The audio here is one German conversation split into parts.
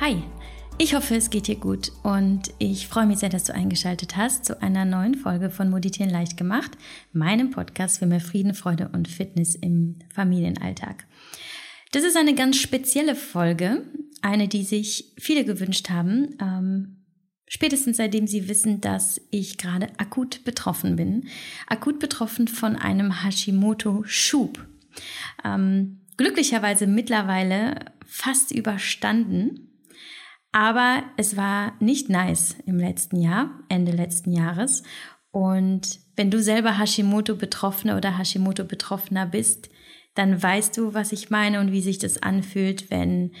Hi, ich hoffe, es geht dir gut und ich freue mich sehr, dass du eingeschaltet hast zu einer neuen Folge von Moditieren leicht gemacht, meinem Podcast für mehr Frieden, Freude und Fitness im Familienalltag. Das ist eine ganz spezielle Folge, eine, die sich viele gewünscht haben, ähm, spätestens seitdem sie wissen, dass ich gerade akut betroffen bin. Akut betroffen von einem Hashimoto-Schub. Ähm, glücklicherweise mittlerweile fast überstanden. Aber es war nicht nice im letzten Jahr, Ende letzten Jahres. Und wenn du selber Hashimoto-Betroffene oder Hashimoto-Betroffener bist, dann weißt du, was ich meine und wie sich das anfühlt, wenn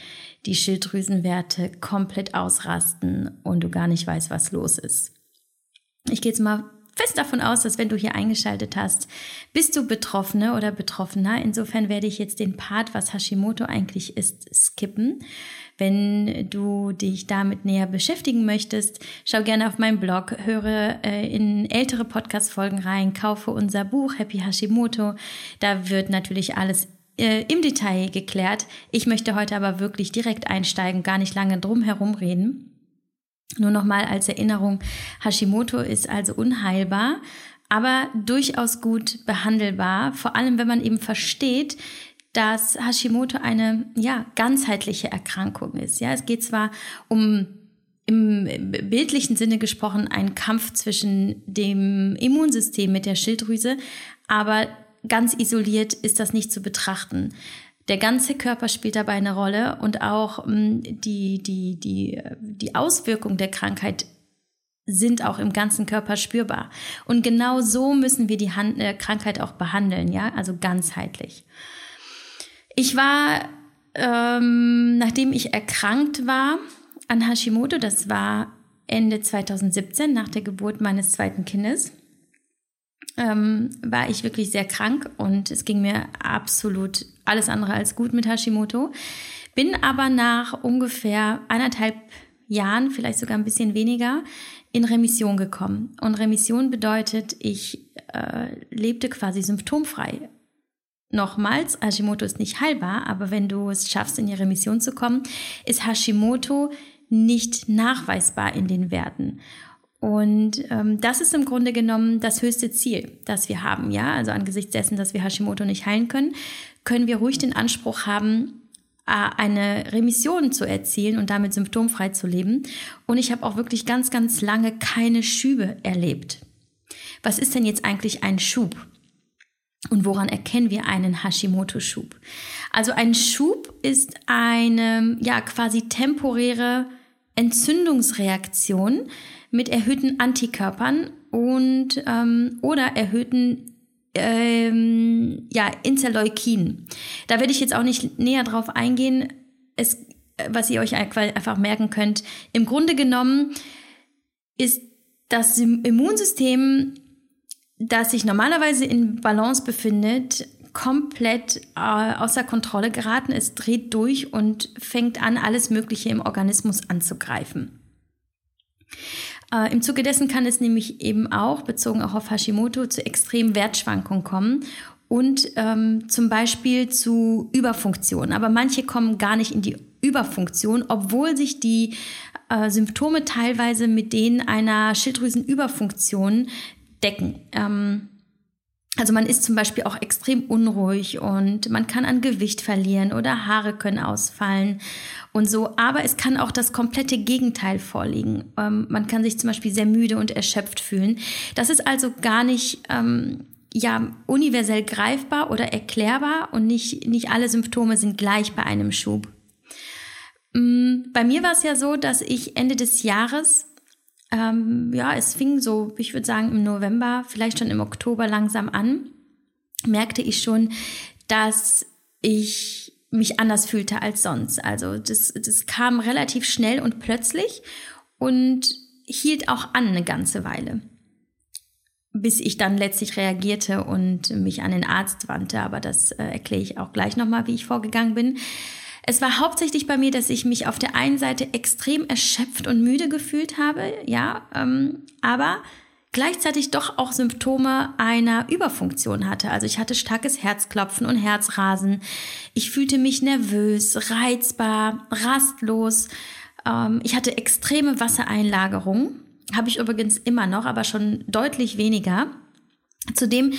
die Schilddrüsenwerte komplett ausrasten und du gar nicht weißt, was los ist. Ich gehe jetzt mal fest davon aus, dass wenn du hier eingeschaltet hast, bist du Betroffene oder Betroffener. Insofern werde ich jetzt den Part, was Hashimoto eigentlich ist, skippen. Wenn du dich damit näher beschäftigen möchtest, schau gerne auf meinen Blog, höre äh, in ältere Podcast-Folgen rein, kaufe unser Buch Happy Hashimoto. Da wird natürlich alles äh, im Detail geklärt. Ich möchte heute aber wirklich direkt einsteigen, gar nicht lange drum herum reden. Nur nochmal als Erinnerung, Hashimoto ist also unheilbar, aber durchaus gut behandelbar, vor allem wenn man eben versteht, dass Hashimoto eine ja, ganzheitliche Erkrankung ist. Ja, es geht zwar um im bildlichen Sinne gesprochen ein Kampf zwischen dem Immunsystem mit der Schilddrüse, aber ganz isoliert ist das nicht zu betrachten. Der ganze Körper spielt dabei eine Rolle und auch mm, die, die, die, die Auswirkung der Krankheit sind auch im ganzen Körper spürbar. Und genau so müssen wir die Hand, äh, Krankheit auch behandeln, ja, also ganzheitlich. Ich war, ähm, nachdem ich erkrankt war an Hashimoto, das war Ende 2017 nach der Geburt meines zweiten Kindes, ähm, war ich wirklich sehr krank und es ging mir absolut alles andere als gut mit Hashimoto. Bin aber nach ungefähr anderthalb Jahren, vielleicht sogar ein bisschen weniger, in Remission gekommen. Und Remission bedeutet, ich äh, lebte quasi symptomfrei. Nochmals, Hashimoto ist nicht heilbar, aber wenn du es schaffst, in die Remission zu kommen, ist Hashimoto nicht nachweisbar in den Werten. Und ähm, das ist im Grunde genommen das höchste Ziel, das wir haben. Ja, also angesichts dessen, dass wir Hashimoto nicht heilen können, können wir ruhig den Anspruch haben, äh, eine Remission zu erzielen und damit symptomfrei zu leben. Und ich habe auch wirklich ganz, ganz lange keine Schübe erlebt. Was ist denn jetzt eigentlich ein Schub? Und woran erkennen wir einen Hashimoto-Schub? Also ein Schub ist eine ja quasi temporäre Entzündungsreaktion, mit erhöhten Antikörpern und ähm, oder erhöhten ähm, ja, Interleukin. Da werde ich jetzt auch nicht näher drauf eingehen. Es, was ihr euch einfach merken könnt, im Grunde genommen ist das Immunsystem, das sich normalerweise in Balance befindet, komplett äh, außer Kontrolle geraten. Es dreht durch und fängt an, alles Mögliche im Organismus anzugreifen. Äh, Im Zuge dessen kann es nämlich eben auch, bezogen auch auf Hashimoto, zu extremen Wertschwankungen kommen und ähm, zum Beispiel zu Überfunktion. Aber manche kommen gar nicht in die Überfunktion, obwohl sich die äh, Symptome teilweise mit denen einer Schilddrüsenüberfunktion decken. Ähm, also man ist zum Beispiel auch extrem unruhig und man kann an Gewicht verlieren oder Haare können ausfallen und so. Aber es kann auch das komplette Gegenteil vorliegen. Ähm, man kann sich zum Beispiel sehr müde und erschöpft fühlen. Das ist also gar nicht ähm, ja universell greifbar oder erklärbar und nicht nicht alle Symptome sind gleich bei einem Schub. Mm, bei mir war es ja so, dass ich Ende des Jahres ähm, ja, es fing so, ich würde sagen, im November, vielleicht schon im Oktober langsam an, merkte ich schon, dass ich mich anders fühlte als sonst. Also das, das kam relativ schnell und plötzlich und hielt auch an eine ganze Weile, bis ich dann letztlich reagierte und mich an den Arzt wandte. Aber das äh, erkläre ich auch gleich nochmal, wie ich vorgegangen bin. Es war hauptsächlich bei mir, dass ich mich auf der einen Seite extrem erschöpft und müde gefühlt habe, ja, ähm, aber gleichzeitig doch auch Symptome einer Überfunktion hatte. Also ich hatte starkes Herzklopfen und Herzrasen. Ich fühlte mich nervös, reizbar, rastlos. Ähm, ich hatte extreme Wassereinlagerung, habe ich übrigens immer noch, aber schon deutlich weniger. Zudem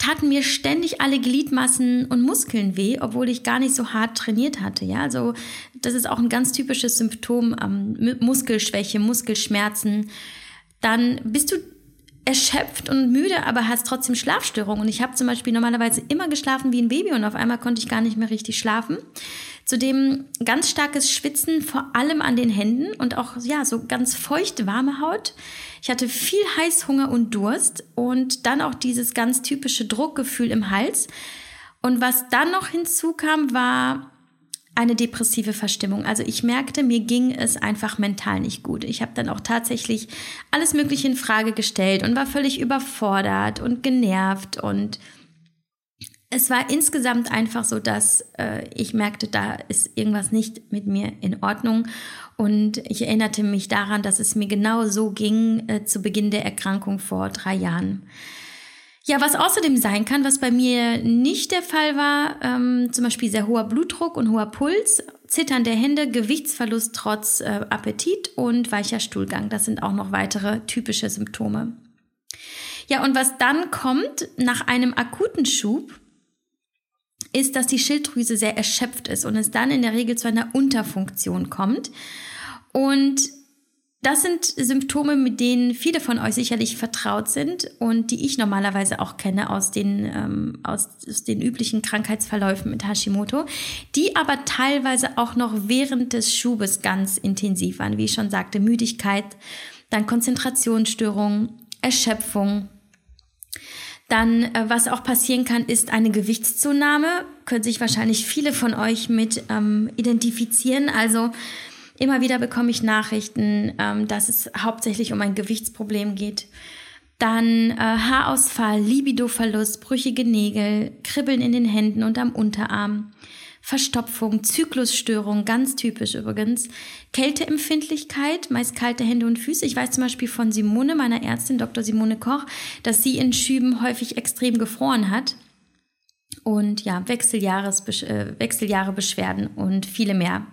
taten mir ständig alle Gliedmassen und Muskeln weh, obwohl ich gar nicht so hart trainiert hatte. Ja, also das ist auch ein ganz typisches Symptom ähm, Muskelschwäche, Muskelschmerzen. Dann bist du erschöpft und müde, aber hast trotzdem Schlafstörungen. Und ich habe zum Beispiel normalerweise immer geschlafen wie ein Baby und auf einmal konnte ich gar nicht mehr richtig schlafen. Zudem ganz starkes Schwitzen, vor allem an den Händen und auch ja so ganz feucht warme Haut. Ich hatte viel Heißhunger und Durst und dann auch dieses ganz typische Druckgefühl im Hals. Und was dann noch hinzukam, war eine depressive Verstimmung. Also ich merkte, mir ging es einfach mental nicht gut. Ich habe dann auch tatsächlich alles Mögliche in Frage gestellt und war völlig überfordert und genervt und es war insgesamt einfach so, dass äh, ich merkte, da ist irgendwas nicht mit mir in Ordnung. Und ich erinnerte mich daran, dass es mir genau so ging äh, zu Beginn der Erkrankung vor drei Jahren. Ja, was außerdem sein kann, was bei mir nicht der Fall war, ähm, zum Beispiel sehr hoher Blutdruck und hoher Puls, Zittern der Hände, Gewichtsverlust trotz äh, Appetit und weicher Stuhlgang. Das sind auch noch weitere typische Symptome. Ja, und was dann kommt nach einem akuten Schub, ist, dass die Schilddrüse sehr erschöpft ist und es dann in der Regel zu einer Unterfunktion kommt. Und das sind Symptome, mit denen viele von euch sicherlich vertraut sind und die ich normalerweise auch kenne aus den, ähm, aus, aus den üblichen Krankheitsverläufen mit Hashimoto, die aber teilweise auch noch während des Schubes ganz intensiv waren. Wie ich schon sagte, Müdigkeit, dann Konzentrationsstörung, Erschöpfung, dann, äh, was auch passieren kann, ist eine Gewichtszunahme. Können sich wahrscheinlich viele von euch mit ähm, identifizieren. Also immer wieder bekomme ich Nachrichten, ähm, dass es hauptsächlich um ein Gewichtsproblem geht. Dann äh, Haarausfall, Libidoverlust, brüchige Nägel, Kribbeln in den Händen und am Unterarm. Verstopfung, Zyklusstörung, ganz typisch übrigens. Kälteempfindlichkeit, meist kalte Hände und Füße. Ich weiß zum Beispiel von Simone, meiner Ärztin, Dr. Simone Koch, dass sie in Schüben häufig extrem gefroren hat. Und ja, Wechseljahres, äh, Wechseljahre Beschwerden und viele mehr.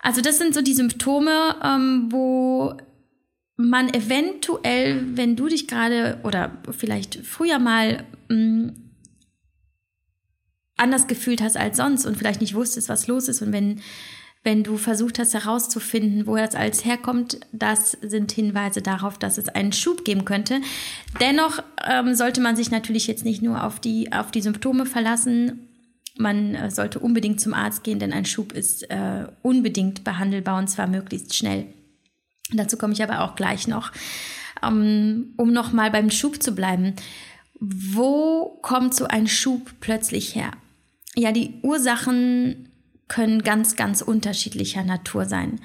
Also das sind so die Symptome, ähm, wo man eventuell, wenn du dich gerade oder vielleicht früher mal mh, mm, anders gefühlt hast als sonst und vielleicht nicht wusstest, was los ist. Und wenn, wenn du versucht hast herauszufinden, woher es alles herkommt, das sind Hinweise darauf, dass es einen Schub geben könnte. Dennoch ähm, sollte man sich natürlich jetzt nicht nur auf die, auf die Symptome verlassen. Man äh, sollte unbedingt zum Arzt gehen, denn ein Schub ist äh, unbedingt behandelbar und zwar möglichst schnell. Dazu komme ich aber auch gleich noch. Um, um nochmal beim Schub zu bleiben. Wo kommt so ein Schub plötzlich her? Ja, die Ursachen können ganz, ganz unterschiedlicher Natur sein.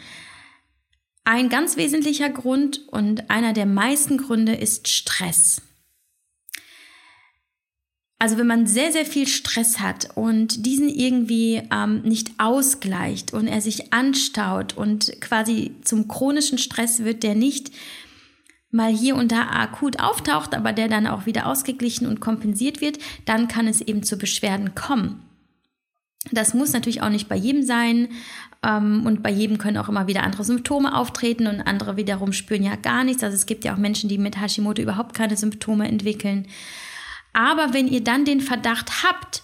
Ein ganz wesentlicher Grund und einer der meisten Gründe ist Stress. Also wenn man sehr, sehr viel Stress hat und diesen irgendwie ähm, nicht ausgleicht und er sich anstaut und quasi zum chronischen Stress wird, der nicht mal hier und da akut auftaucht, aber der dann auch wieder ausgeglichen und kompensiert wird, dann kann es eben zu Beschwerden kommen. Das muss natürlich auch nicht bei jedem sein. Ähm, und bei jedem können auch immer wieder andere Symptome auftreten und andere wiederum spüren ja gar nichts. Also es gibt ja auch Menschen, die mit Hashimoto überhaupt keine Symptome entwickeln. Aber wenn ihr dann den Verdacht habt,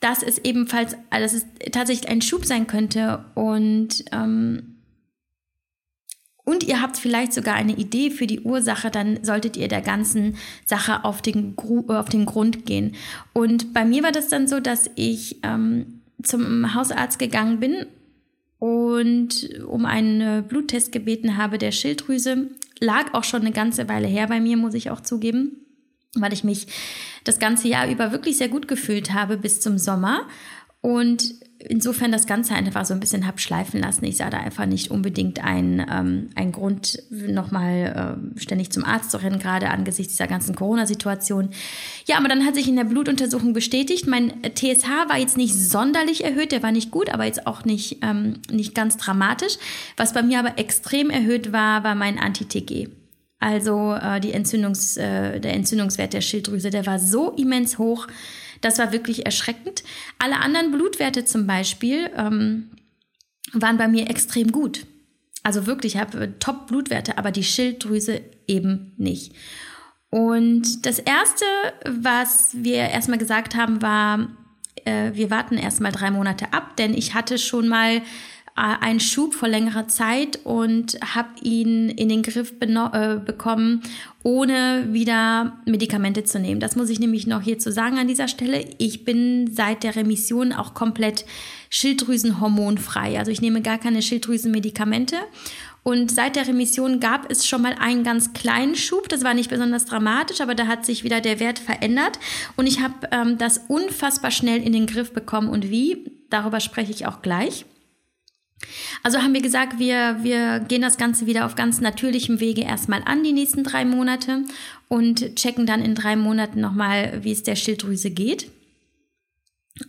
dass es ebenfalls, dass es tatsächlich ein Schub sein könnte und ähm, und ihr habt vielleicht sogar eine Idee für die Ursache, dann solltet ihr der ganzen Sache auf den, auf den Grund gehen. Und bei mir war das dann so, dass ich ähm, zum Hausarzt gegangen bin und um einen Bluttest gebeten habe der Schilddrüse. Lag auch schon eine ganze Weile her bei mir, muss ich auch zugeben, weil ich mich das ganze Jahr über wirklich sehr gut gefühlt habe bis zum Sommer. Und insofern das Ganze einfach so ein bisschen hab schleifen lassen. Ich sah da einfach nicht unbedingt einen, ähm, einen Grund, nochmal äh, ständig zum Arzt zu rennen, gerade angesichts dieser ganzen Corona-Situation. Ja, aber dann hat sich in der Blutuntersuchung bestätigt, mein TSH war jetzt nicht sonderlich erhöht, der war nicht gut, aber jetzt auch nicht, ähm, nicht ganz dramatisch. Was bei mir aber extrem erhöht war, war mein Anti-TG. Also äh, die Entzündungs, äh, der Entzündungswert der Schilddrüse, der war so immens hoch, das war wirklich erschreckend. Alle anderen Blutwerte zum Beispiel ähm, waren bei mir extrem gut. Also wirklich, ich habe Top-Blutwerte, aber die Schilddrüse eben nicht. Und das Erste, was wir erstmal gesagt haben, war, äh, wir warten erstmal drei Monate ab, denn ich hatte schon mal äh, einen Schub vor längerer Zeit und habe ihn in den Griff äh, bekommen, ohne wieder Medikamente zu nehmen. Das muss ich nämlich noch hierzu sagen an dieser Stelle. Ich bin seit der Remission auch komplett Schilddrüsenhormonfrei. Also ich nehme gar keine Schilddrüsenmedikamente. Und seit der Remission gab es schon mal einen ganz kleinen Schub. Das war nicht besonders dramatisch, aber da hat sich wieder der Wert verändert. Und ich habe ähm, das unfassbar schnell in den Griff bekommen. Und wie? Darüber spreche ich auch gleich. Also haben wir gesagt, wir, wir gehen das Ganze wieder auf ganz natürlichem Wege erstmal an, die nächsten drei Monate, und checken dann in drei Monaten nochmal, wie es der Schilddrüse geht.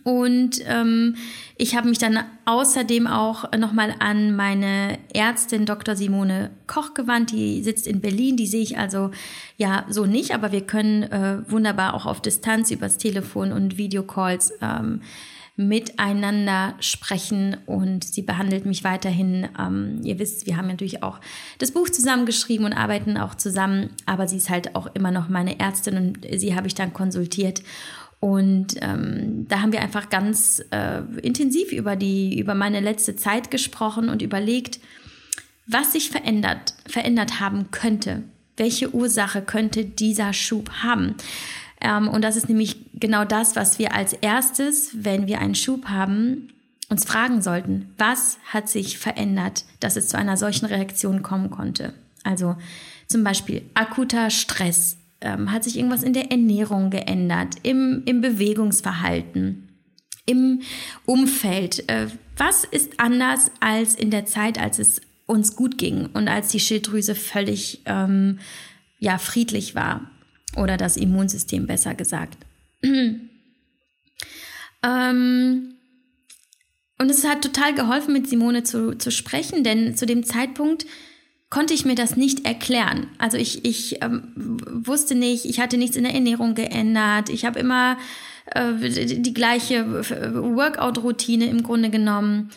Und ähm, ich habe mich dann außerdem auch nochmal an meine Ärztin Dr. Simone Koch gewandt. Die sitzt in Berlin. Die sehe ich also ja so nicht, aber wir können äh, wunderbar auch auf Distanz übers Telefon und Videocalls ähm, miteinander sprechen und sie behandelt mich weiterhin. Ähm, ihr wisst, wir haben natürlich auch das Buch zusammengeschrieben und arbeiten auch zusammen, aber sie ist halt auch immer noch meine Ärztin und sie habe ich dann konsultiert. Und ähm, da haben wir einfach ganz äh, intensiv über die, über meine letzte Zeit gesprochen und überlegt, was sich verändert, verändert haben könnte. Welche Ursache könnte dieser Schub haben? Ähm, und das ist nämlich genau das, was wir als erstes, wenn wir einen Schub haben, uns fragen sollten. Was hat sich verändert, dass es zu einer solchen Reaktion kommen konnte? Also zum Beispiel akuter Stress. Ähm, hat sich irgendwas in der Ernährung geändert, im, im Bewegungsverhalten, im Umfeld? Äh, was ist anders als in der Zeit, als es uns gut ging und als die Schilddrüse völlig ähm, ja, friedlich war? oder das Immunsystem besser gesagt. Ähm, und es hat total geholfen, mit Simone zu, zu sprechen, denn zu dem Zeitpunkt konnte ich mir das nicht erklären. Also ich, ich ähm, wusste nicht, ich hatte nichts in der Ernährung geändert, ich habe immer äh, die, gleiche Workout-Routine im Grunde genommen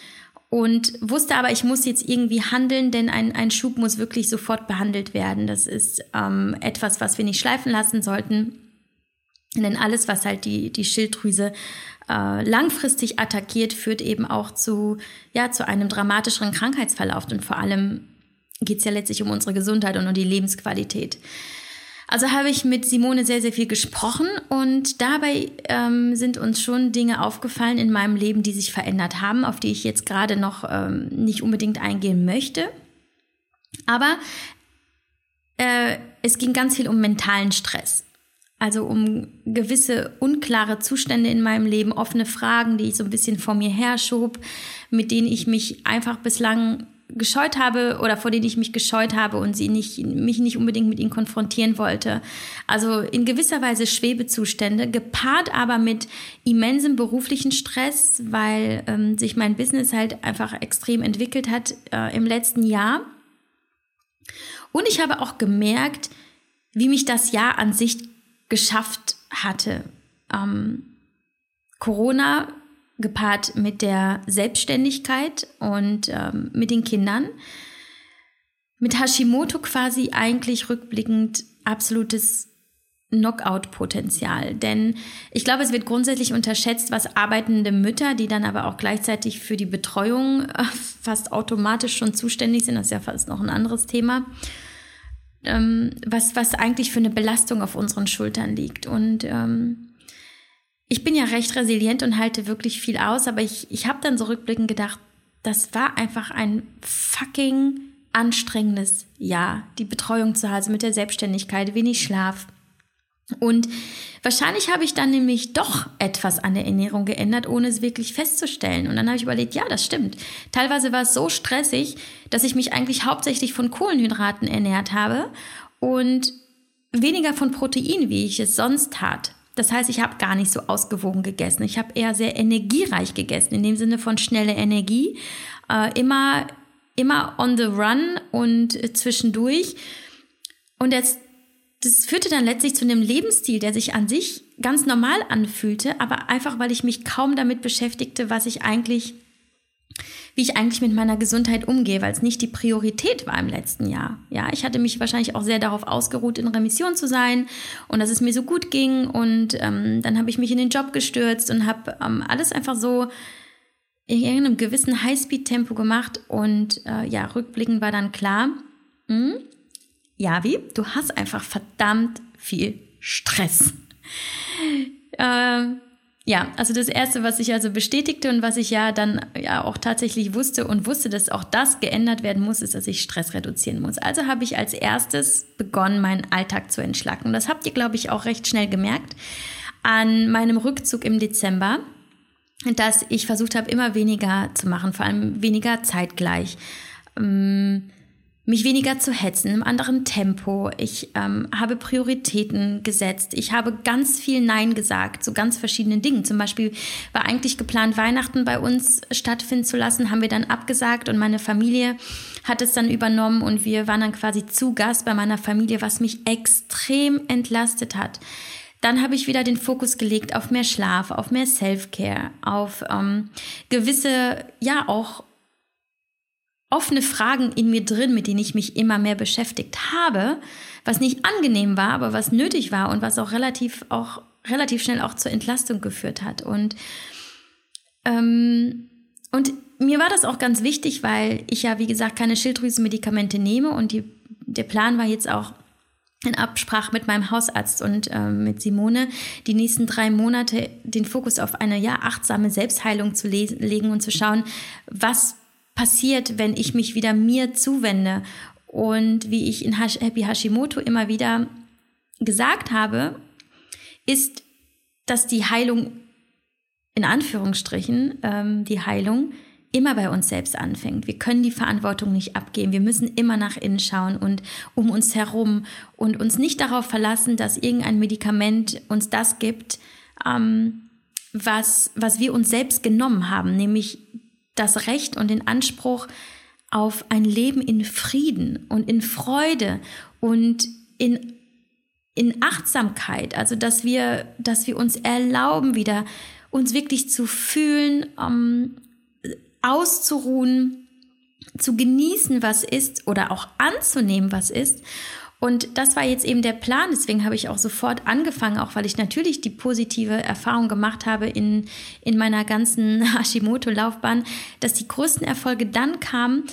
und wusste aber, ich muss jetzt irgendwie handeln, denn ein, ein Schub muss wirklich sofort behandelt werden. Das ist ähm, etwas, was wir nicht schleifen lassen sollten. Denn alles, was halt die, die Schilddrüse äh, langfristig attackiert, führt eben auch zu, ja, zu einem dramatischeren Krankheitsverlauf. Und vor allem geht es ja letztlich um unsere Gesundheit und um die Lebensqualität. Also habe ich mit Simone sehr, sehr viel gesprochen und dabei ähm, sind uns schon Dinge aufgefallen in meinem Leben, die sich verändert haben, auf die ich jetzt gerade noch ähm, nicht unbedingt eingehen möchte. Aber äh, es ging ganz viel um mentalen Stress. Also um gewisse unklare Zustände in meinem Leben, offene Fragen, die ich so ein bisschen vor mir herschob, mit denen ich mich einfach bislang gescheut habe oder vor denen ich mich gescheut habe und sie nicht, mich nicht unbedingt mit ihnen konfrontieren wollte. Also in gewisser Weise Schwebezustände, gepaart aber mit immensem beruflichen Stress, weil ähm, sich mein Business halt einfach extrem entwickelt hat äh, im letzten Jahr. Und ich habe auch gemerkt, wie mich das Jahr an sich geschafft hatte. Ähm, Corona gepaart mit der Selbstständigkeit und ähm, mit den Kindern. Mit Hashimoto quasi eigentlich rückblickend absolutes Knockout-Potenzial. Denn ich glaube, es wird grundsätzlich unterschätzt, was arbeitende Mütter, die dann aber auch gleichzeitig für die Betreuung äh, fast automatisch schon zuständig sind, das ist ja fast noch ein anderes Thema, ähm, was, was eigentlich für eine Belastung auf unseren Schultern liegt. Und ähm, ich bin ja recht resilient und halte wirklich viel aus, aber ich, ich habe dann so rückblickend gedacht, das war einfach ein fucking anstrengendes Jahr. Die Betreuung zu Hause mit der Selbstständigkeit, wenig Schlaf. Und wahrscheinlich habe ich dann nämlich doch etwas an der Ernährung geändert, ohne es wirklich festzustellen. Und dann habe ich überlegt, ja, das stimmt. Teilweise war es so stressig, dass ich mich eigentlich hauptsächlich von Kohlenhydraten ernährt habe und weniger von Protein, wie ich es sonst tat. Das heißt, ich habe gar nicht so ausgewogen gegessen. Ich habe eher sehr energiereich gegessen, in dem Sinne von schnelle Energie. Äh, immer, immer on the run und äh, zwischendurch. Und das, das führte dann letztlich zu einem Lebensstil, der sich an sich ganz normal anfühlte, aber einfach, weil ich mich kaum damit beschäftigte, was ich eigentlich wie ich eigentlich mit meiner Gesundheit umgehe, weil es nicht die Priorität war im letzten Jahr. Ja, ich hatte mich wahrscheinlich auch sehr darauf ausgeruht, in Remission zu sein und dass es mir so gut ging. Und ähm, dann habe ich mich in den Job gestürzt und habe ähm, alles einfach so in irgendeinem gewissen Highspeed-Tempo gemacht. Und äh, ja, rückblickend war dann klar, mh, ja, wie? Du hast einfach verdammt viel Stress. Äh, ja, also das Erste, was sich also bestätigte und was ich ja dann ja auch tatsächlich wusste und wusste, dass auch das geändert werden muss, ist, dass ich Stress reduzieren muss. Also habe ich als erstes begonnen, meinen Alltag zu entschlacken. Das habt ihr, glaube ich, auch recht schnell gemerkt an meinem Rückzug im Dezember, dass ich versucht habe, immer weniger zu machen, vor allem weniger zeitgleich. Ähm, mich weniger zu hetzen, im anderen Tempo. Ich ähm, habe Prioritäten gesetzt. Ich habe ganz viel Nein gesagt zu ganz verschiedenen Dingen. Zum Beispiel war eigentlich geplant, Weihnachten bei uns stattfinden zu lassen, haben wir dann abgesagt und meine Familie hat es dann übernommen und wir waren dann quasi zu Gast bei meiner Familie, was mich extrem entlastet hat. Dann habe ich wieder den Fokus gelegt auf mehr Schlaf, auf mehr Self-Care, auf ähm, gewisse, ja auch offene Fragen in mir drin, mit denen ich mich immer mehr beschäftigt habe, was nicht angenehm war, aber was nötig war und was auch relativ auch relativ schnell auch zur Entlastung geführt hat. Und ähm, und mir war das auch ganz wichtig, weil ich ja, wie gesagt, keine Schilddrüsenmedikamente nehme und die, der Plan war jetzt auch in Absprache mit meinem Hausarzt und äh, mit Simone, die nächsten drei Monate den Fokus auf eine ja achtsame Selbstheilung zu legen und zu schauen, was passiert, wenn ich mich wieder mir zuwende. Und wie ich in Happy Hashimoto immer wieder gesagt habe, ist, dass die Heilung, in Anführungsstrichen, ähm, die Heilung immer bei uns selbst anfängt. Wir können die Verantwortung nicht abgeben. Wir müssen immer nach innen schauen und um uns herum und uns nicht darauf verlassen, dass irgendein Medikament uns das gibt, ähm, was, was wir uns selbst genommen haben, nämlich das Recht und den Anspruch auf ein Leben in Frieden und in Freude und in, in Achtsamkeit. Also, dass wir, dass wir uns erlauben, wieder uns wirklich zu fühlen, um, auszuruhen, zu genießen, was ist oder auch anzunehmen, was ist und das war jetzt eben der Plan. Deswegen habe ich auch sofort angefangen, auch weil ich natürlich die positive Erfahrung gemacht habe in, in meiner ganzen Hashimoto-Laufbahn, dass die größten Erfolge dann kamen,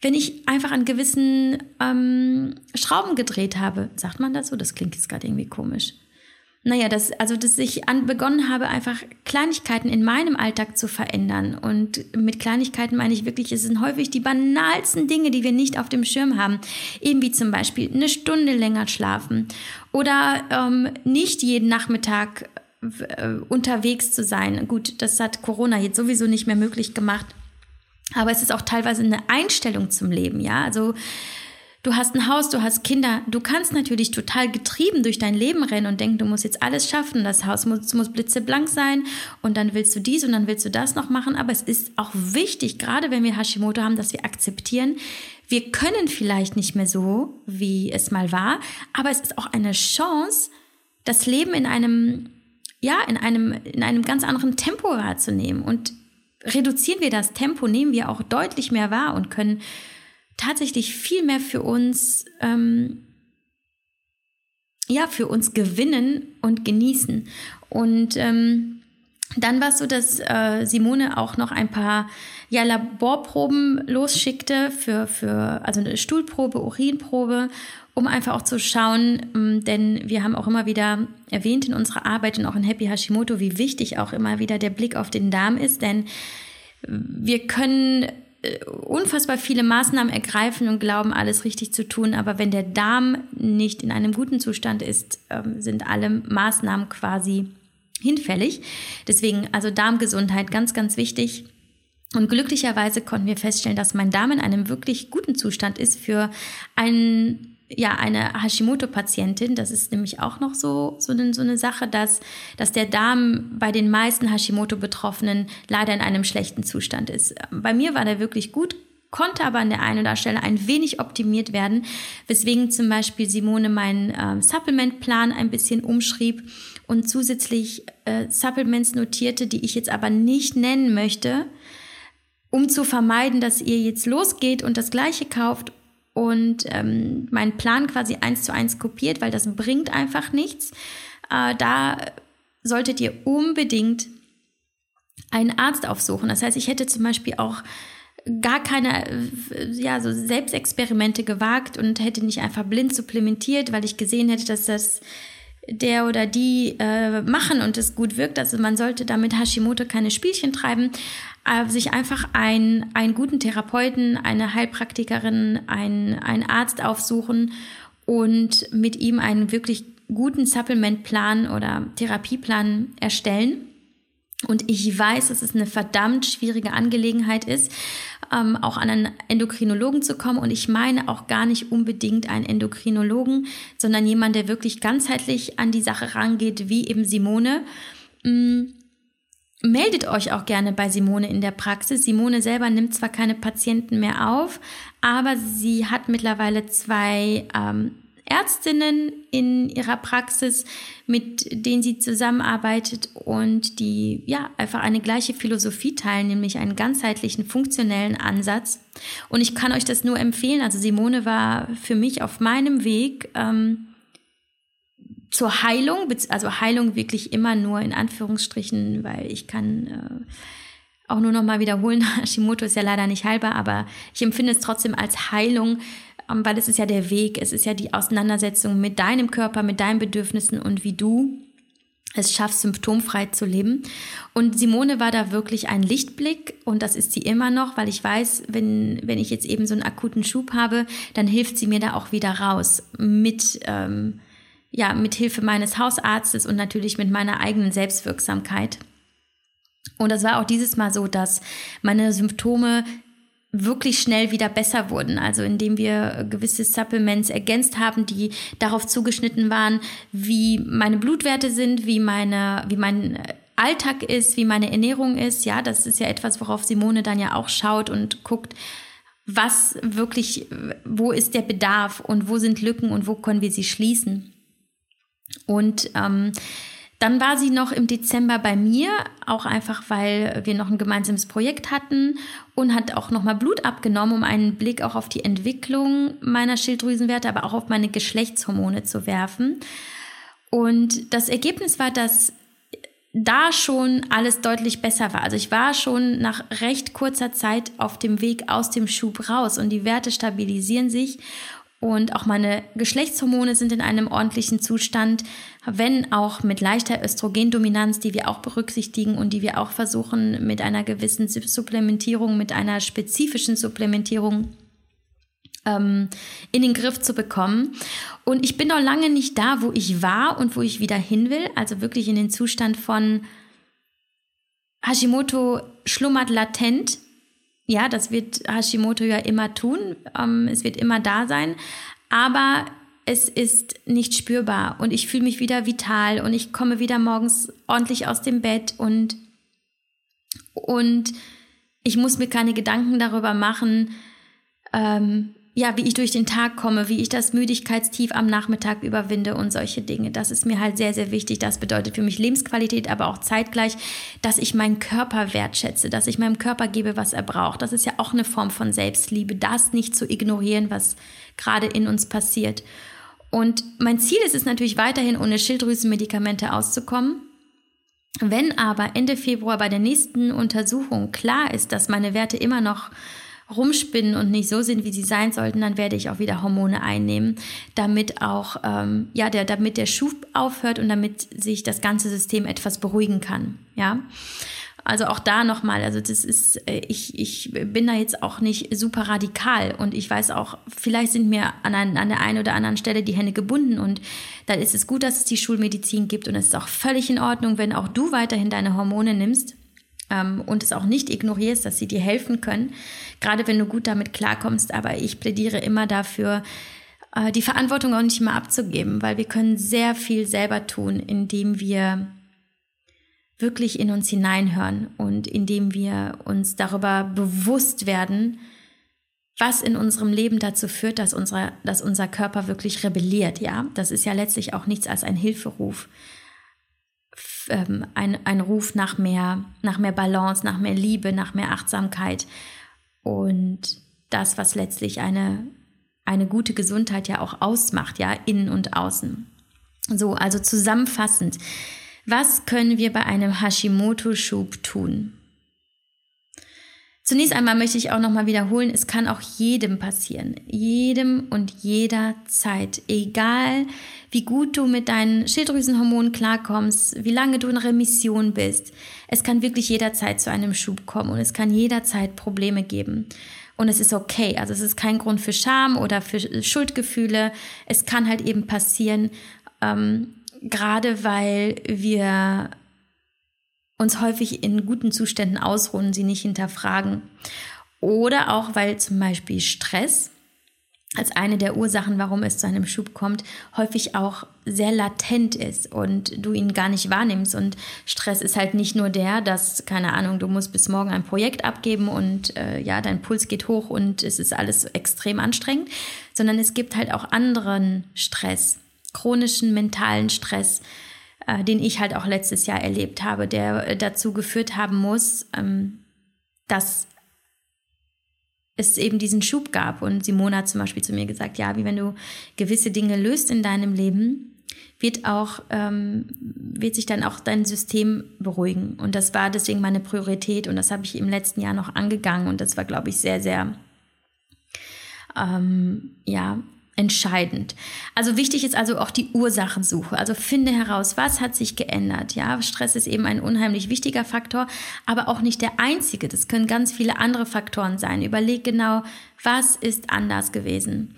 wenn ich einfach an gewissen ähm, Schrauben gedreht habe. Sagt man das so? Das klingt jetzt gerade irgendwie komisch. Naja, das, also dass ich an, begonnen habe, einfach Kleinigkeiten in meinem Alltag zu verändern. Und mit Kleinigkeiten meine ich wirklich, es sind häufig die banalsten Dinge, die wir nicht auf dem Schirm haben. Eben wie zum Beispiel eine Stunde länger schlafen oder ähm, nicht jeden Nachmittag äh, unterwegs zu sein. Gut, das hat Corona jetzt sowieso nicht mehr möglich gemacht. Aber es ist auch teilweise eine Einstellung zum Leben, ja. Also Du hast ein Haus, du hast Kinder. Du kannst natürlich total getrieben durch dein Leben rennen und denken, du musst jetzt alles schaffen. Das Haus muss, muss blitzeblank sein und dann willst du dies und dann willst du das noch machen. Aber es ist auch wichtig, gerade wenn wir Hashimoto haben, dass wir akzeptieren, wir können vielleicht nicht mehr so, wie es mal war, aber es ist auch eine Chance, das Leben in einem, ja, in einem, in einem ganz anderen Tempo wahrzunehmen. Und reduzieren wir das Tempo, nehmen wir auch deutlich mehr wahr und können tatsächlich viel mehr für uns, ähm, ja, für uns gewinnen und genießen. Und ähm, dann war es so, dass äh, Simone auch noch ein paar ja, Laborproben losschickte für, für also eine Stuhlprobe, Urinprobe, um einfach auch zu schauen, ähm, denn wir haben auch immer wieder erwähnt in unserer Arbeit und auch in Happy Hashimoto, wie wichtig auch immer wieder der Blick auf den Darm ist, denn wir können unfassbar viele Maßnahmen ergreifen und glauben, alles richtig zu tun. Aber wenn der Darm nicht in einem guten Zustand ist, ähm, sind alle Maßnahmen quasi hinfällig. Deswegen also Darmgesundheit ganz, ganz wichtig. Und glücklicherweise konnten wir feststellen, dass mein Darm in einem wirklich guten Zustand ist für einen ja, eine Hashimoto-Patientin, das ist nämlich auch noch so, so, eine, so eine Sache, dass, dass der Darm bei den meisten Hashimoto-Betroffenen leider in einem schlechten Zustand ist. Bei mir war der wirklich gut, konnte aber an der einen oder anderen Stelle ein wenig optimiert werden, weswegen zum Beispiel Simone meinen äh, Supplement-Plan ein bisschen umschrieb und zusätzlich äh, Supplements notierte, die ich jetzt aber nicht nennen möchte, um zu vermeiden, dass ihr jetzt losgeht und das gleiche kauft und ähm, meinen Plan quasi eins zu eins kopiert, weil das bringt einfach nichts. Äh, da solltet ihr unbedingt einen Arzt aufsuchen. Das heißt, ich hätte zum Beispiel auch gar keine äh, ja, so Selbstexperimente gewagt und hätte nicht einfach blind supplementiert, weil ich gesehen hätte, dass das der oder die äh, machen und es gut wirkt. Also man sollte damit Hashimoto keine Spielchen treiben, sich einfach ein, einen guten Therapeuten, eine Heilpraktikerin, ein, einen Arzt aufsuchen und mit ihm einen wirklich guten Supplementplan oder Therapieplan erstellen. Und ich weiß, dass es eine verdammt schwierige Angelegenheit ist, ähm, auch an einen Endokrinologen zu kommen. Und ich meine auch gar nicht unbedingt einen Endokrinologen, sondern jemand, der wirklich ganzheitlich an die Sache rangeht, wie eben Simone. Mm, meldet euch auch gerne bei Simone in der Praxis. Simone selber nimmt zwar keine Patienten mehr auf, aber sie hat mittlerweile zwei ähm, Ärztinnen in ihrer Praxis, mit denen sie zusammenarbeitet und die ja einfach eine gleiche Philosophie teilen, nämlich einen ganzheitlichen, funktionellen Ansatz. Und ich kann euch das nur empfehlen. Also Simone war für mich auf meinem Weg ähm, zur Heilung, also Heilung wirklich immer nur in Anführungsstrichen, weil ich kann äh, auch nur noch mal wiederholen, Hashimoto ist ja leider nicht heilbar, aber ich empfinde es trotzdem als Heilung, ähm, weil es ist ja der Weg, es ist ja die Auseinandersetzung mit deinem Körper, mit deinen Bedürfnissen und wie du es schaffst, symptomfrei zu leben. Und Simone war da wirklich ein Lichtblick und das ist sie immer noch, weil ich weiß, wenn, wenn ich jetzt eben so einen akuten Schub habe, dann hilft sie mir da auch wieder raus mit, ähm, ja, mit Hilfe meines Hausarztes und natürlich mit meiner eigenen Selbstwirksamkeit. Und das war auch dieses Mal so, dass meine Symptome wirklich schnell wieder besser wurden. Also indem wir gewisse Supplements ergänzt haben, die darauf zugeschnitten waren, wie meine Blutwerte sind, wie meine, wie mein Alltag ist, wie meine Ernährung ist. Ja, das ist ja etwas, worauf Simone dann ja auch schaut und guckt, was wirklich, wo ist der Bedarf und wo sind Lücken und wo können wir sie schließen. Und ähm, dann war sie noch im Dezember bei mir, auch einfach, weil wir noch ein gemeinsames Projekt hatten und hat auch nochmal Blut abgenommen, um einen Blick auch auf die Entwicklung meiner Schilddrüsenwerte, aber auch auf meine Geschlechtshormone zu werfen. Und das Ergebnis war, dass da schon alles deutlich besser war. Also ich war schon nach recht kurzer Zeit auf dem Weg aus dem Schub raus und die Werte stabilisieren sich und auch meine Geschlechtshormone sind in einem ordentlichen Zustand, wenn auch mit leichter Östrogendominanz, die wir auch berücksichtigen und die wir auch versuchen mit einer gewissen Supplementierung, mit einer spezifischen Supplementierung ähm, in den Griff zu bekommen. Und ich bin noch lange nicht da, wo ich war und wo ich wieder hin will. Also wirklich in den Zustand von Hashimoto schlummert latent ja, das wird Hashimoto ja immer tun. Ähm, es wird immer da sein. Aber es ist nicht spürbar und ich fühle mich wieder vital und ich komme wieder morgens ordentlich aus dem Bett und, und ich muss mir keine Gedanken darüber machen, ähm, ja, wie ich durch den Tag komme, wie ich das Müdigkeitstief am Nachmittag überwinde und solche Dinge. Das ist mir halt sehr, sehr wichtig. Das bedeutet für mich Lebensqualität, aber auch zeitgleich, dass ich meinen Körper wertschätze, dass ich meinem Körper gebe, was er braucht. Das ist ja auch eine Form von Selbstliebe, das nicht zu ignorieren, was gerade in uns passiert. Und mein Ziel ist es natürlich weiterhin, ohne Schilddrüsenmedikamente auszukommen. Wenn aber Ende Februar bei der nächsten Untersuchung klar ist, dass meine Werte immer noch rumspinnen und nicht so sind, wie sie sein sollten, dann werde ich auch wieder Hormone einnehmen, damit auch ähm, ja der damit der Schub aufhört und damit sich das ganze System etwas beruhigen kann. Ja. Also auch da nochmal, also das ist, äh, ich, ich bin da jetzt auch nicht super radikal und ich weiß auch, vielleicht sind mir an, ein, an der einen oder anderen Stelle die Hände gebunden und dann ist es gut, dass es die Schulmedizin gibt und es ist auch völlig in Ordnung, wenn auch du weiterhin deine Hormone nimmst ähm, und es auch nicht ignorierst, dass sie dir helfen können, gerade wenn du gut damit klarkommst. Aber ich plädiere immer dafür, äh, die Verantwortung auch nicht immer abzugeben, weil wir können sehr viel selber tun, indem wir wirklich in uns hineinhören und indem wir uns darüber bewusst werden, was in unserem Leben dazu führt, dass, unsere, dass unser Körper wirklich rebelliert. Ja, das ist ja letztlich auch nichts als ein Hilferuf ähm, ein, ein Ruf nach mehr, nach mehr Balance, nach mehr Liebe, nach mehr Achtsamkeit und das, was letztlich eine, eine gute Gesundheit ja auch ausmacht, ja, innen und außen. So, also zusammenfassend, was können wir bei einem Hashimoto-Schub tun? Zunächst einmal möchte ich auch nochmal wiederholen, es kann auch jedem passieren. Jedem und jederzeit. Egal, wie gut du mit deinen Schilddrüsenhormonen klarkommst, wie lange du in Remission bist. Es kann wirklich jederzeit zu einem Schub kommen und es kann jederzeit Probleme geben. Und es ist okay. Also es ist kein Grund für Scham oder für Schuldgefühle. Es kann halt eben passieren, ähm, gerade weil wir uns häufig in guten Zuständen ausruhen, sie nicht hinterfragen. Oder auch, weil zum Beispiel Stress als eine der Ursachen, warum es zu einem Schub kommt, häufig auch sehr latent ist und du ihn gar nicht wahrnimmst. Und Stress ist halt nicht nur der, dass, keine Ahnung, du musst bis morgen ein Projekt abgeben und äh, ja, dein Puls geht hoch und es ist alles extrem anstrengend, sondern es gibt halt auch anderen Stress, chronischen mentalen Stress, äh, den ich halt auch letztes Jahr erlebt habe, der äh, dazu geführt haben muss, ähm, dass es eben diesen Schub gab. Und Simona hat zum Beispiel zu mir gesagt, ja, wie wenn du gewisse Dinge löst in deinem Leben, wird auch, ähm, wird sich dann auch dein System beruhigen. Und das war deswegen meine Priorität und das habe ich im letzten Jahr noch angegangen und das war, glaube ich, sehr, sehr, ähm, ja, entscheidend. Also wichtig ist also auch die Ursachensuche. Also finde heraus, was hat sich geändert. Ja, Stress ist eben ein unheimlich wichtiger Faktor, aber auch nicht der einzige. Das können ganz viele andere Faktoren sein. Überleg genau, was ist anders gewesen.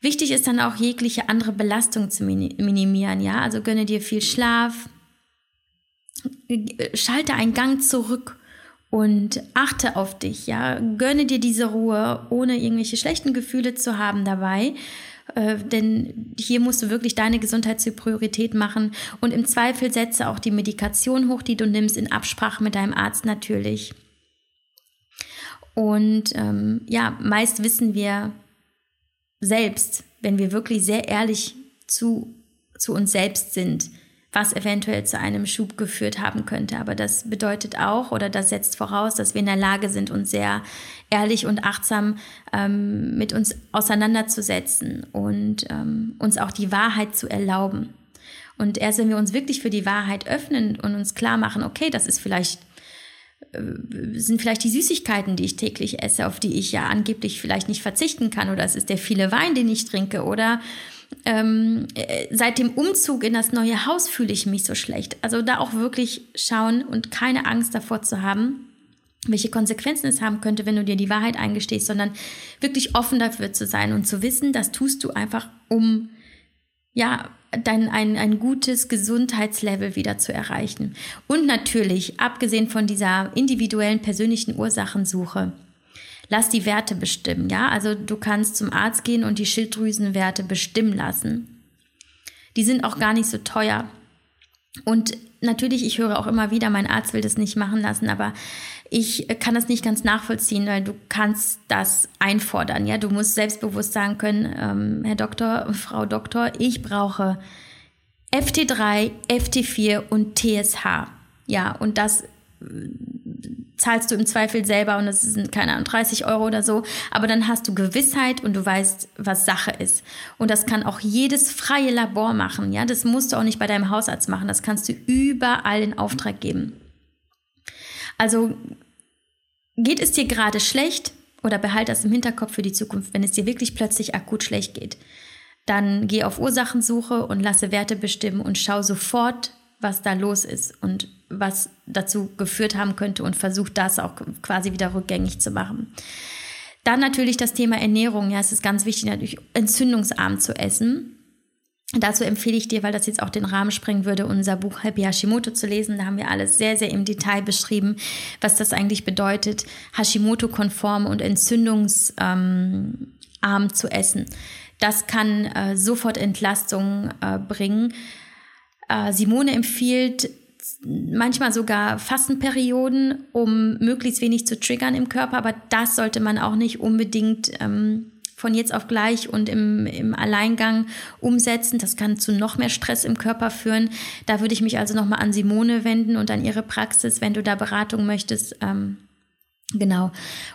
Wichtig ist dann auch jegliche andere Belastung zu minimieren. Ja, also gönne dir viel Schlaf, schalte einen Gang zurück und achte auf dich, ja, gönne dir diese Ruhe, ohne irgendwelche schlechten Gefühle zu haben dabei. Äh, denn hier musst du wirklich deine Gesundheit zur Priorität machen und im Zweifel setze auch die Medikation hoch, die du nimmst, in Absprache mit deinem Arzt natürlich. Und ähm, ja, meist wissen wir selbst, wenn wir wirklich sehr ehrlich zu, zu uns selbst sind, was eventuell zu einem Schub geführt haben könnte. Aber das bedeutet auch oder das setzt voraus, dass wir in der Lage sind, uns sehr ehrlich und achtsam ähm, mit uns auseinanderzusetzen und ähm, uns auch die Wahrheit zu erlauben. Und erst wenn wir uns wirklich für die Wahrheit öffnen und uns klar machen, okay, das ist vielleicht äh, sind vielleicht die Süßigkeiten, die ich täglich esse, auf die ich ja angeblich vielleicht nicht verzichten kann, oder es ist der viele Wein, den ich trinke, oder ähm, äh, seit dem Umzug in das neue Haus fühle ich mich so schlecht. Also da auch wirklich schauen und keine Angst davor zu haben, welche Konsequenzen es haben könnte, wenn du dir die Wahrheit eingestehst, sondern wirklich offen dafür zu sein und zu wissen, das tust du einfach, um ja, dein, ein, ein gutes Gesundheitslevel wieder zu erreichen. Und natürlich, abgesehen von dieser individuellen persönlichen Ursachensuche, lass die Werte bestimmen, ja? Also du kannst zum Arzt gehen und die Schilddrüsenwerte bestimmen lassen. Die sind auch gar nicht so teuer. Und natürlich, ich höre auch immer wieder, mein Arzt will das nicht machen lassen, aber ich kann das nicht ganz nachvollziehen, weil du kannst das einfordern. Ja, du musst selbstbewusst sagen können, ähm, Herr Doktor, Frau Doktor, ich brauche FT3, FT4 und TSH. Ja, und das zahlst du im Zweifel selber und das sind, keine Ahnung, 30 Euro oder so. Aber dann hast du Gewissheit und du weißt, was Sache ist. Und das kann auch jedes freie Labor machen. Ja, das musst du auch nicht bei deinem Hausarzt machen. Das kannst du überall in Auftrag geben. Also geht es dir gerade schlecht oder behalt das im Hinterkopf für die Zukunft, wenn es dir wirklich plötzlich akut schlecht geht. Dann geh auf Ursachensuche und lasse Werte bestimmen und schau sofort, was da los ist und was dazu geführt haben könnte und versucht das auch quasi wieder rückgängig zu machen. Dann natürlich das Thema Ernährung. Ja, es ist ganz wichtig, natürlich entzündungsarm zu essen. Dazu empfehle ich dir, weil das jetzt auch den Rahmen sprengen würde, unser Buch Happy Hashimoto zu lesen. Da haben wir alles sehr, sehr im Detail beschrieben, was das eigentlich bedeutet, Hashimoto-konform und entzündungsarm zu essen. Das kann äh, sofort Entlastung äh, bringen. Äh, Simone empfiehlt manchmal sogar Fastenperioden, um möglichst wenig zu triggern im Körper, aber das sollte man auch nicht unbedingt ähm, von jetzt auf gleich und im, im Alleingang umsetzen. Das kann zu noch mehr Stress im Körper führen. Da würde ich mich also nochmal an Simone wenden und an ihre Praxis, wenn du da Beratung möchtest. Ähm, genau.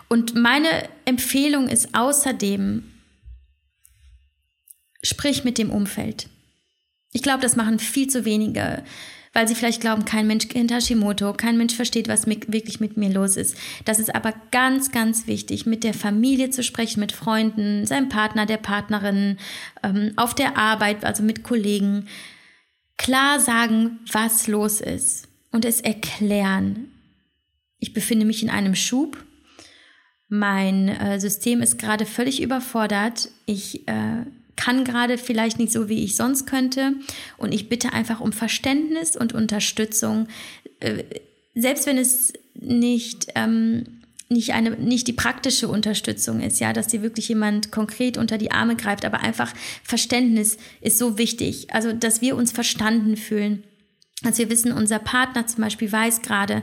Und meine Empfehlung ist außerdem, sprich mit dem Umfeld. Ich glaube, das machen viel zu wenige weil sie vielleicht glauben, kein Mensch kennt Hashimoto, kein Mensch versteht, was mit, wirklich mit mir los ist. Das ist aber ganz, ganz wichtig, mit der Familie zu sprechen, mit Freunden, seinem Partner, der Partnerin, ähm, auf der Arbeit, also mit Kollegen. Klar sagen, was los ist und es erklären. Ich befinde mich in einem Schub. Mein äh, System ist gerade völlig überfordert. Ich äh, kann gerade vielleicht nicht so, wie ich sonst könnte. Und ich bitte einfach um Verständnis und Unterstützung, äh, selbst wenn es nicht, ähm, nicht, eine, nicht die praktische Unterstützung ist, ja, dass dir wirklich jemand konkret unter die Arme greift, aber einfach Verständnis ist so wichtig. Also, dass wir uns verstanden fühlen. Dass wir wissen, unser Partner zum Beispiel weiß gerade,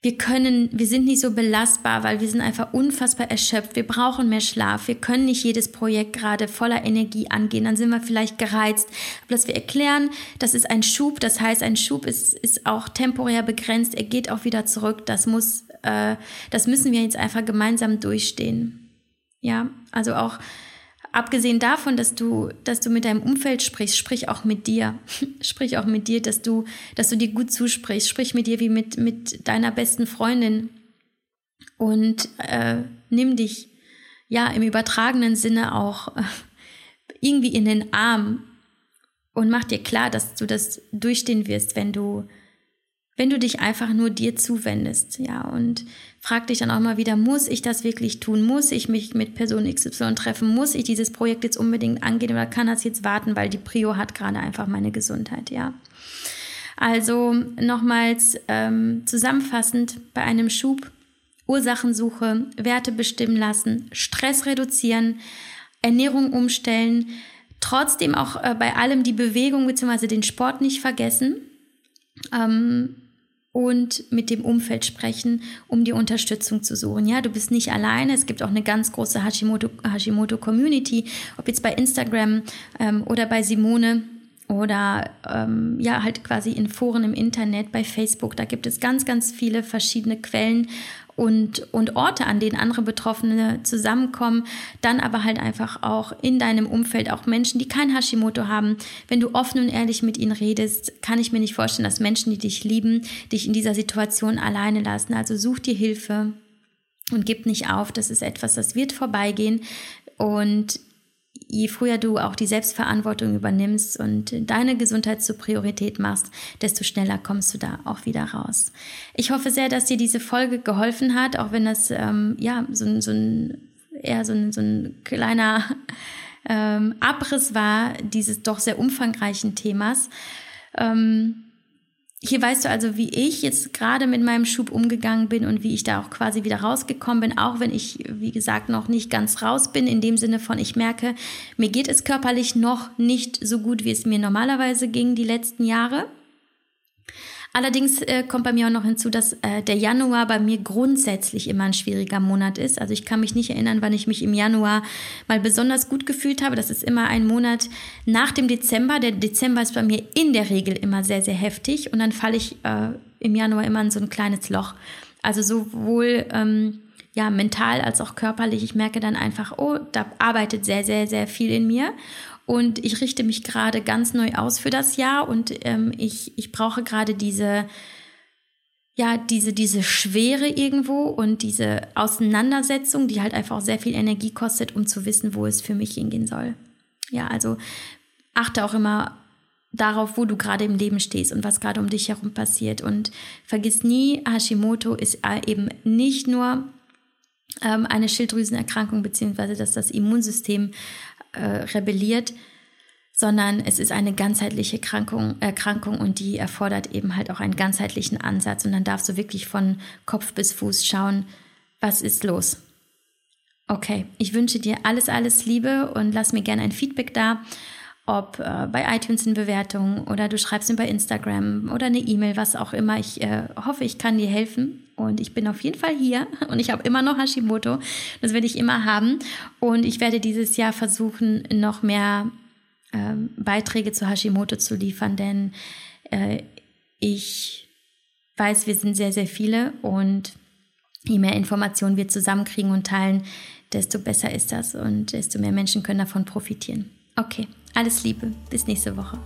wir können, wir sind nicht so belastbar, weil wir sind einfach unfassbar erschöpft. Wir brauchen mehr Schlaf. Wir können nicht jedes Projekt gerade voller Energie angehen. Dann sind wir vielleicht gereizt. Aber dass wir erklären, das ist ein Schub. Das heißt, ein Schub ist, ist auch temporär begrenzt. Er geht auch wieder zurück. Das muss, äh, das müssen wir jetzt einfach gemeinsam durchstehen. Ja, also auch, abgesehen davon, dass du, dass du mit deinem Umfeld sprichst, sprich auch mit dir. sprich auch mit dir, dass du, dass du dir gut zusprichst. Sprich mit dir wie mit, mit deiner besten Freundin. Und äh, nimm dich ja im übertragenen Sinne auch äh, irgendwie in den Arm und mach dir klar, dass du das durchstehen wirst, wenn du wenn du dich einfach nur dir zuwendest, ja, und frag dich dann auch mal wieder, muss ich das wirklich tun? Muss ich mich mit Person XY treffen? Muss ich dieses Projekt jetzt unbedingt angehen oder kann das jetzt warten, weil die Prio hat gerade einfach meine Gesundheit, ja. Also nochmals ähm, zusammenfassend bei einem Schub Ursachensuche, Werte bestimmen lassen, Stress reduzieren, Ernährung umstellen, trotzdem auch äh, bei allem die Bewegung bzw. den Sport nicht vergessen. Ähm, und mit dem Umfeld sprechen, um die Unterstützung zu suchen. Ja, du bist nicht alleine. Es gibt auch eine ganz große Hashimoto, Hashimoto Community, ob jetzt bei Instagram ähm, oder bei Simone oder ähm, ja, halt quasi in Foren im Internet, bei Facebook. Da gibt es ganz, ganz viele verschiedene Quellen und, und Orte, an denen andere Betroffene zusammenkommen. Dann aber halt einfach auch in deinem Umfeld auch Menschen, die kein Hashimoto haben. Wenn du offen und ehrlich mit ihnen redest, kann ich mir nicht vorstellen, dass Menschen, die dich lieben, dich in dieser Situation alleine lassen. Also such dir Hilfe und gib nicht auf. Das ist etwas, das wird vorbeigehen. Und je früher du auch die Selbstverantwortung übernimmst und deine Gesundheit zur Priorität machst, desto schneller kommst du da auch wieder raus. Ich hoffe sehr, dass dir diese Folge geholfen hat, auch wenn das ähm, ja so, so ein eher so ein, so ein kleiner ähm, Abriss war dieses doch sehr umfangreichen Themas. Ähm, hier weißt du also, wie ich jetzt gerade mit meinem Schub umgegangen bin und wie ich da auch quasi wieder rausgekommen bin, auch wenn ich, wie gesagt, noch nicht ganz raus bin, in dem Sinne von, ich merke, mir geht es körperlich noch nicht so gut, wie es mir normalerweise ging die letzten Jahre. Allerdings äh, kommt bei mir auch noch hinzu, dass äh, der Januar bei mir grundsätzlich immer ein schwieriger Monat ist. Also ich kann mich nicht erinnern, wann ich mich im Januar mal besonders gut gefühlt habe. Das ist immer ein Monat nach dem Dezember. Der Dezember ist bei mir in der Regel immer sehr, sehr heftig und dann falle ich äh, im Januar immer in so ein kleines Loch. Also sowohl ähm, ja, mental als auch körperlich. Ich merke dann einfach, oh, da arbeitet sehr, sehr, sehr viel in mir. Und ich richte mich gerade ganz neu aus für das Jahr und ähm, ich, ich brauche gerade diese, ja, diese, diese Schwere irgendwo und diese Auseinandersetzung, die halt einfach auch sehr viel Energie kostet, um zu wissen, wo es für mich hingehen soll. Ja, also achte auch immer darauf, wo du gerade im Leben stehst und was gerade um dich herum passiert. Und vergiss nie, Hashimoto ist eben nicht nur ähm, eine Schilddrüsenerkrankung, beziehungsweise dass das Immunsystem äh, rebelliert, sondern es ist eine ganzheitliche Krankung, Erkrankung und die erfordert eben halt auch einen ganzheitlichen Ansatz. Und dann darfst du wirklich von Kopf bis Fuß schauen, was ist los. Okay, ich wünsche dir alles, alles Liebe und lass mir gerne ein Feedback da, ob äh, bei iTunes in Bewertung oder du schreibst mir bei Instagram oder eine E-Mail, was auch immer. Ich äh, hoffe, ich kann dir helfen Und ich bin auf jeden Fall hier und ich habe immer noch Hashimoto. Das werde ich immer haben. Und ich werde dieses Jahr versuchen, noch mehr ähm, Beiträge zu Hashimoto zu liefern, denn äh, ich weiß, wir sind sehr, sehr viele und je mehr Informationen wir zusammenkriegen und teilen, desto besser ist das und desto mehr Menschen können davon profitieren. Okay, alles Liebe, bis nächste Woche.